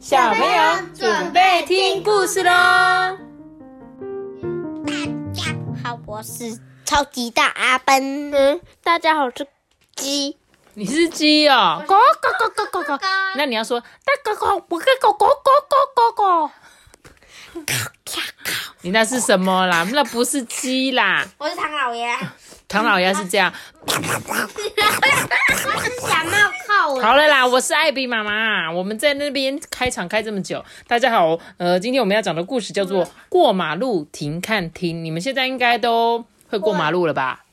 小朋友准备听故事喽！大家好，我是超级大阿奔。嗯，大家好，我是鸡。你是鸡哦，咕咕咕咕咕咕。那你要说大咕咕，我咕咕咕咕咕咕咕。你那是什么啦？那不是鸡啦。我是唐老爷。唐老鸭是这样。我是小好了啦，我是艾比妈妈。我们在那边开场开这么久，大家好。呃，今天我们要讲的故事叫做《过马路停看听》。你们现在应该都会过马路了吧？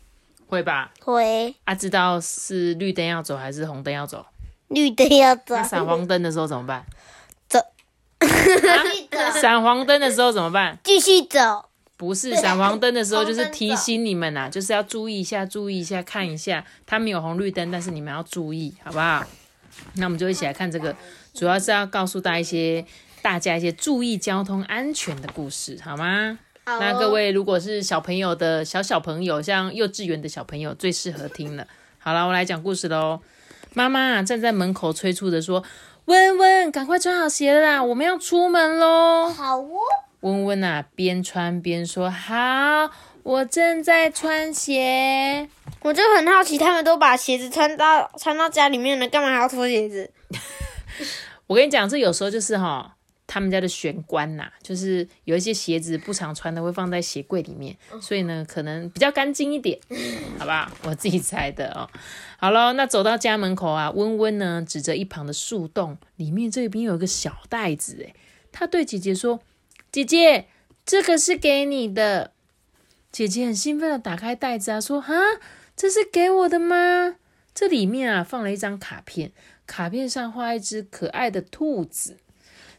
会吧？会。啊，知道是绿灯要走还是红灯要走？绿灯要走。那闪黄灯的时候怎么办？走。闪黄灯的时候怎么办？继续走。不是闪黄灯的时候，就是提醒你们呐，就是要注意一下，注意一下，看一下，它没有红绿灯，但是你们要注意，好不好？那我们就一起来看这个，主要是要告诉大家一些大家一些注意交通安全的故事，好吗？好。那各位如果是小朋友的小小朋友，像幼稚园的小朋友，最适合听了。好了，我来讲故事喽。妈妈站在门口催促着说：“温温，赶快穿好鞋了啦，我们要出门喽。”好哦。温温啊，边穿边说：“好，我正在穿鞋。”我就很好奇，他们都把鞋子穿到穿到家里面了，干嘛还要脱鞋子？我跟你讲，这有时候就是哈，他们家的玄关呐，就是有一些鞋子不常穿的，会放在鞋柜里面，所以呢，可能比较干净一点，好吧？我自己猜的哦。好了，那走到家门口啊，温温呢指着一旁的树洞，里面这边有一个小袋子，诶他对姐姐说。姐姐，这个是给你的。姐姐很兴奋的打开袋子啊，说：“哈，这是给我的吗？这里面啊放了一张卡片，卡片上画一只可爱的兔子。”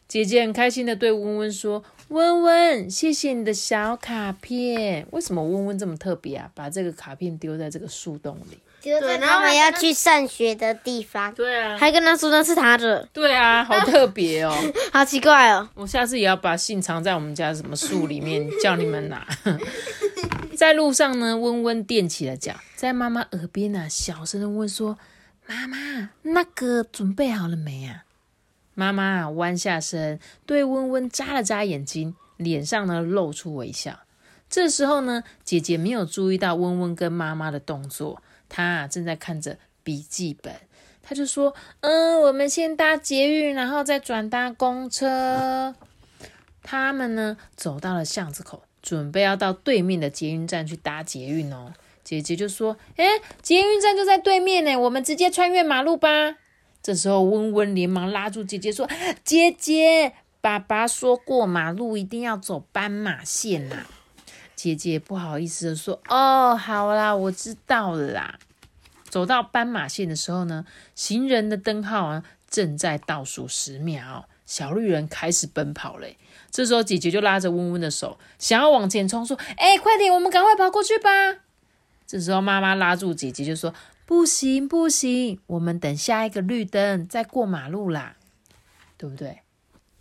姐姐很开心的对温温说：“温温，谢谢你的小卡片。为什么温温这么特别啊？把这个卡片丢在这个树洞里。”对，他们要去上学的地方。对啊，还跟他说那是他的。对啊，好特别哦，好奇怪哦。我下次也要把信藏在我们家什么树里面，叫你们拿。在路上呢，温温踮起了脚，在妈妈耳边呢，小声的问说：“妈妈，那个准备好了没啊？”妈妈弯下身，对温温眨了眨眼睛，脸上呢露出微笑。这时候呢，姐姐没有注意到温温跟妈妈的动作。他正在看着笔记本，他就说：“嗯，我们先搭捷运，然后再转搭公车。”他们呢走到了巷子口，准备要到对面的捷运站去搭捷运哦。姐姐就说：“哎，捷运站就在对面呢，我们直接穿越马路吧。”这时候，温温连忙拉住姐姐说：“姐姐，爸爸说过马路一定要走斑马线呐。”姐姐不好意思的说：“哦，好啦，我知道了啦。”走到斑马线的时候呢，行人的灯号啊正在倒数十秒，小绿人开始奔跑嘞。这时候姐姐就拉着温温的手，想要往前冲，说：“哎，快点，我们赶快跑过去吧！”这时候妈妈拉住姐姐，就说：“不行，不行，我们等下一个绿灯再过马路啦，对不对？”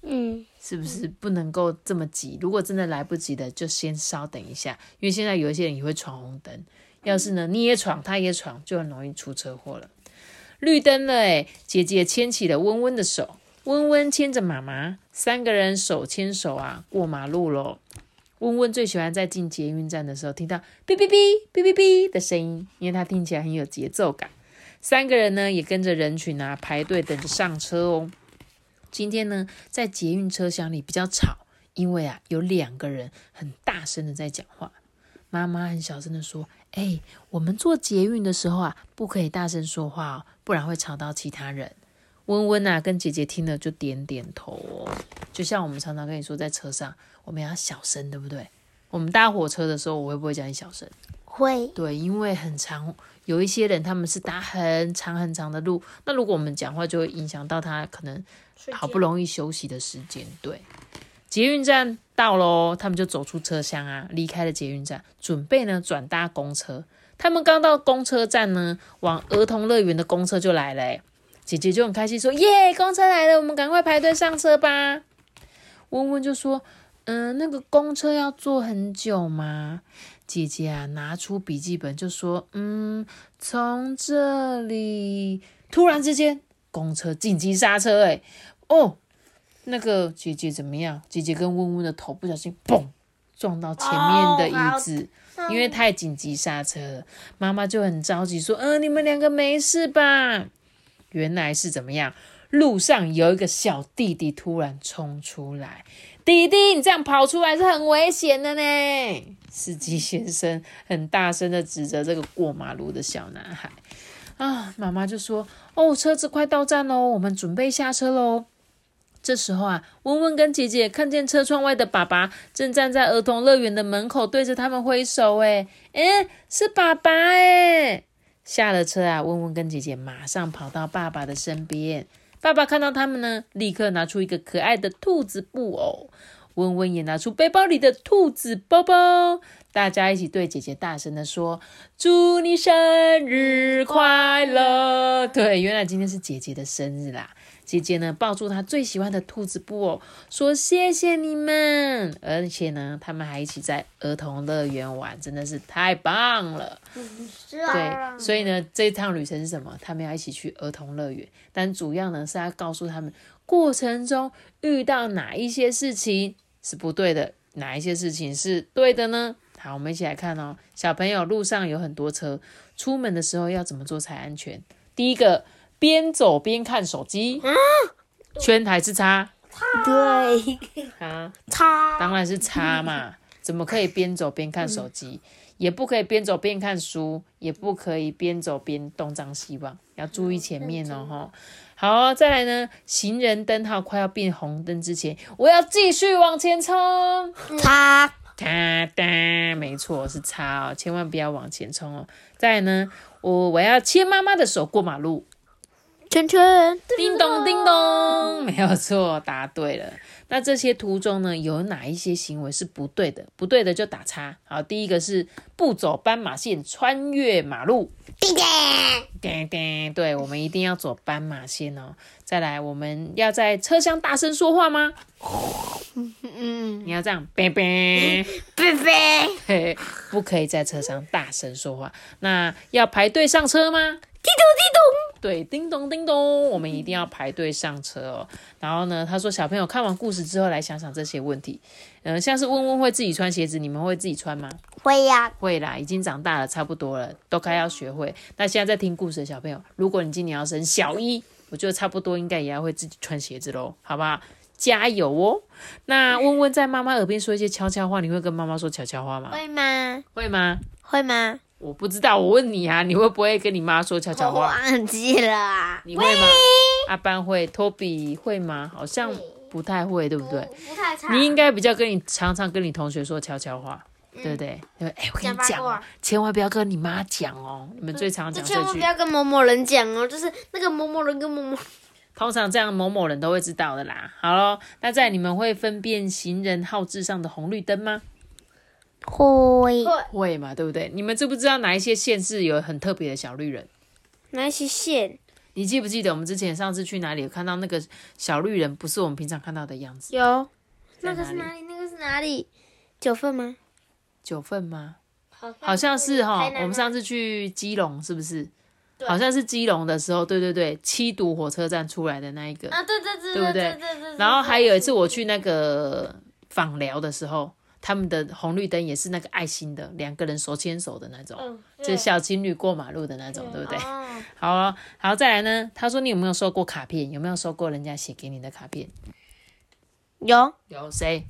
嗯，是不是不能够这么急？如果真的来不及的，就先稍等一下，因为现在有一些人也会闯红灯。要是呢，你也闯，他也闯，就很容易出车祸了。绿灯了，诶姐姐牵起了温温的手，温温牵着妈妈，三个人手牵手啊，过马路喽。温温最喜欢在进捷运站的时候听到哔哔哔哔哔哔的声音，因为它听起来很有节奏感。三个人呢，也跟着人群啊排队等着上车哦。今天呢，在捷运车厢里比较吵，因为啊，有两个人很大声的在讲话。妈妈很小声的说：“哎，我们坐捷运的时候啊，不可以大声说话哦，不然会吵到其他人。”温温啊，跟姐姐听了就点点头哦。就像我们常常跟你说，在车上我们要小声，对不对？我们搭火车的时候，我会不会叫你小声？会。对，因为很长，有一些人他们是搭很长很长的路，那如果我们讲话，就会影响到他可能。好不容易休息的时间，对，捷运站到喽，他们就走出车厢啊，离开了捷运站，准备呢转搭公车。他们刚到公车站呢，往儿童乐园的公车就来了。姐姐就很开心说：“耶，公车来了，我们赶快排队上车吧。”温温就说：“嗯，那个公车要坐很久吗？”姐姐啊，拿出笔记本就说：“嗯，从这里。”突然之间。公车紧急刹车，哎，哦，那个姐姐怎么样？姐姐跟温温的头不小心嘣撞到前面的椅子，因为太紧急刹车了。妈妈就很着急说：“嗯、你们两个没事吧？”原来是怎么样？路上有一个小弟弟突然冲出来，弟弟，你这样跑出来是很危险的呢。司机先生很大声的指着这个过马路的小男孩。啊，妈妈就说：“哦，车子快到站喽，我们准备下车喽。”这时候啊，温温跟姐姐看见车窗外的爸爸正站在儿童乐园的门口，对着他们挥手。哎，诶，是爸爸哎！下了车啊，温温跟姐姐马上跑到爸爸的身边。爸爸看到他们呢，立刻拿出一个可爱的兔子布偶。温温也拿出背包里的兔子包包，大家一起对姐姐大声的说：“祝你生日快乐！”对，原来今天是姐姐的生日啦。姐姐呢，抱住她最喜欢的兔子布偶，说：“谢谢你们！”而且呢，他们还一起在儿童乐园玩，真的是太棒了。是啊，对，所以呢，这一趟旅程是什么？他们要一起去儿童乐园，但主要呢是要告诉他们过程中遇到哪一些事情是不对的，哪一些事情是对的呢？好，我们一起来看哦。小朋友，路上有很多车，出门的时候要怎么做才安全？第一个，边走边看手机，圈还是叉？对，啊，叉当然是叉嘛，怎么可以边走边看手机？也不可以边走边看书，也不可以边走边东张西望，要注意前面哦，哈。好，再来呢，行人灯号快要变红灯之前，我要继续往前冲。叉哒哒，没错，是叉哦，千万不要往前冲哦。再来呢，我我要牵妈妈的手过马路。圈圈，叮咚叮咚，没有错，答对了。那这些途中呢，有哪一些行为是不对的？不对的就打叉。好，第一个是不走斑马线，穿越马路。弟弟，叮叮，对，我们一定要走斑马线哦。再来，我们要在车厢大声说话吗？嗯，你要这样，呗呗。贝贝，嘿，不可以在车上大声说话。那要排队上车吗？滴咚滴咚，对，叮咚叮咚，我们一定要排队上车哦。然后呢，他说小朋友看完故事之后来想想这些问题。嗯、像是温温会自己穿鞋子，你们会自己穿吗？会呀，会啦，已经长大了，差不多了，都该要学会。那现在在听故事的小朋友，如果你今年要升小一，我觉得差不多应该也要会自己穿鞋子喽，好不好？加油哦！那温温在妈妈耳边说一些悄悄话，你会跟妈妈说悄悄话吗？会吗？会吗？会吗？我不知道，我问你啊，你会不会跟你妈说悄悄我话？忘记了啊，你会吗？阿班会，托比会吗？好像不太会，对不对？不太常你应该比较跟你常常跟你同学说悄悄话，对不对？对，哎，我跟你讲哦千万不要跟你妈讲哦。你们最常讲这句就千万不，要跟某某人讲哦，就是那个某某人跟某某，通常这样某某人都会知道的啦。好咯，那在你们会分辨行人号志上的红绿灯吗？会会嘛，对不对？你们知不知道哪一些县市有很特别的小绿人？哪一些县你记不记得我们之前上次去哪里有看到那个小绿人，不是我们平常看到的样子？有？那个是哪里？那个是哪里？九份吗？九份吗？好好像是哈，我们上次去基隆是不是？对好像是基隆的时候，对对对，七堵火车站出来的那一个。啊，对对对对不对对对对。然后还有一次我去那个访寮的时候，他们的红绿灯也是那个爱心的，两个人手牵手的那种，嗯，就是小情侣过马路的那种，对不对？哦，好哦，好，再来呢？他说你有没有收过卡片？有没有收过人家写给你的卡片？有有谁？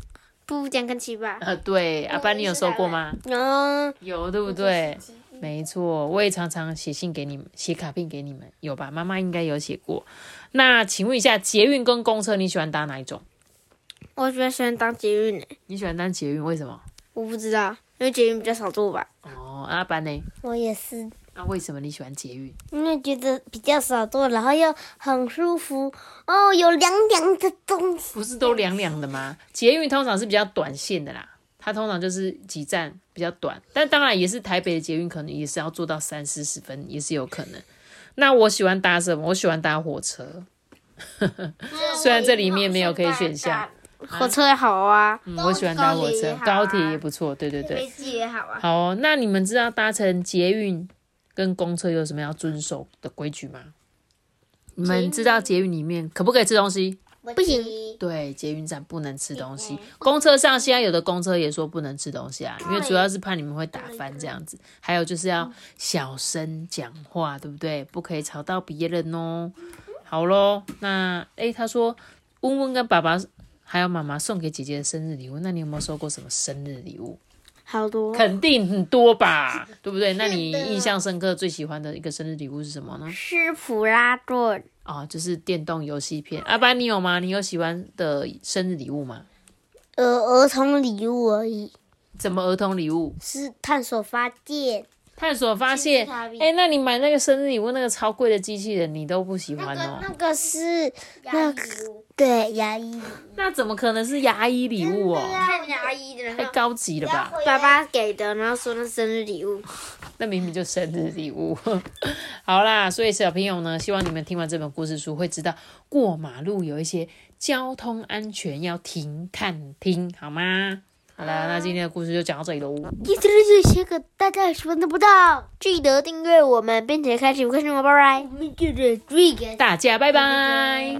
不讲跟七吧？呃，对，阿班你有收过吗？有，有，对不对？没错，我也常常写信给你们，写卡片给你们，有吧？妈妈应该有写过。那请问一下，捷运跟公车你喜欢搭哪一种？我比较喜欢当捷运诶，你喜欢当捷运，为什么？我不知道，因为捷运比较少坐吧。哦，阿班呢？我也是，那为什么你喜欢捷运？因为觉得比较少坐，然后又很舒服哦，有凉凉的东西。不是都凉凉的吗？捷运通常是比较短线的啦，它通常就是几站比较短，但当然也是台北的捷运可能也是要坐到三四十分，也是有可能。那我喜欢搭什么？我喜欢搭火车，虽然这里面没有可以选项。火车也好啊，嗯，我喜欢搭火车高铁也，好啊高铁也不错。对对对，飞机也好啊。好哦。那你们知道搭乘捷运跟公车有什么要遵守的规矩吗？你们知道捷运里面可不可以吃东西？不行对，捷运站不能吃东西，公车上现在有的公车也说不能吃东西啊，因为主要是怕你们会打翻这样子。还有就是要小声讲话，对不对？不可以吵到别人哦。好咯，那诶，他说温温跟爸爸还有妈妈送给姐姐的生日礼物，那你有没有收过什么生日礼物？好多。肯定很多吧，对不对？那你印象深刻、最喜欢的一个生日礼物是什么呢？是普拉顿，哦、就是电动游戏片。阿班，你有吗？你有喜欢的生日礼物吗？呃儿童礼物而已，怎么儿童礼物？是探索发电。探索发现，金卡比哎、那你买那个生日礼物那个超贵的机器人，你都不喜欢哦？那个是那个对牙医，那怎么可能是牙医礼物哦？太牙医的，然后太高级了吧？爸爸给的，然后说那生日礼物。那明明就生日礼物。好啦，所以小朋友呢，希望你们听完这本故事书会知道，过马路有一些交通安全要停看听，好吗？好啦，那今天的故事就讲到这里喽。一直是这些个大家十分钟不到，记得订阅我们，并且开启五颗星哦，拜拜。我们就是这个大家拜拜，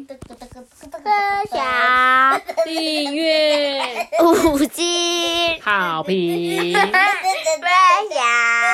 分享订阅五星。好评。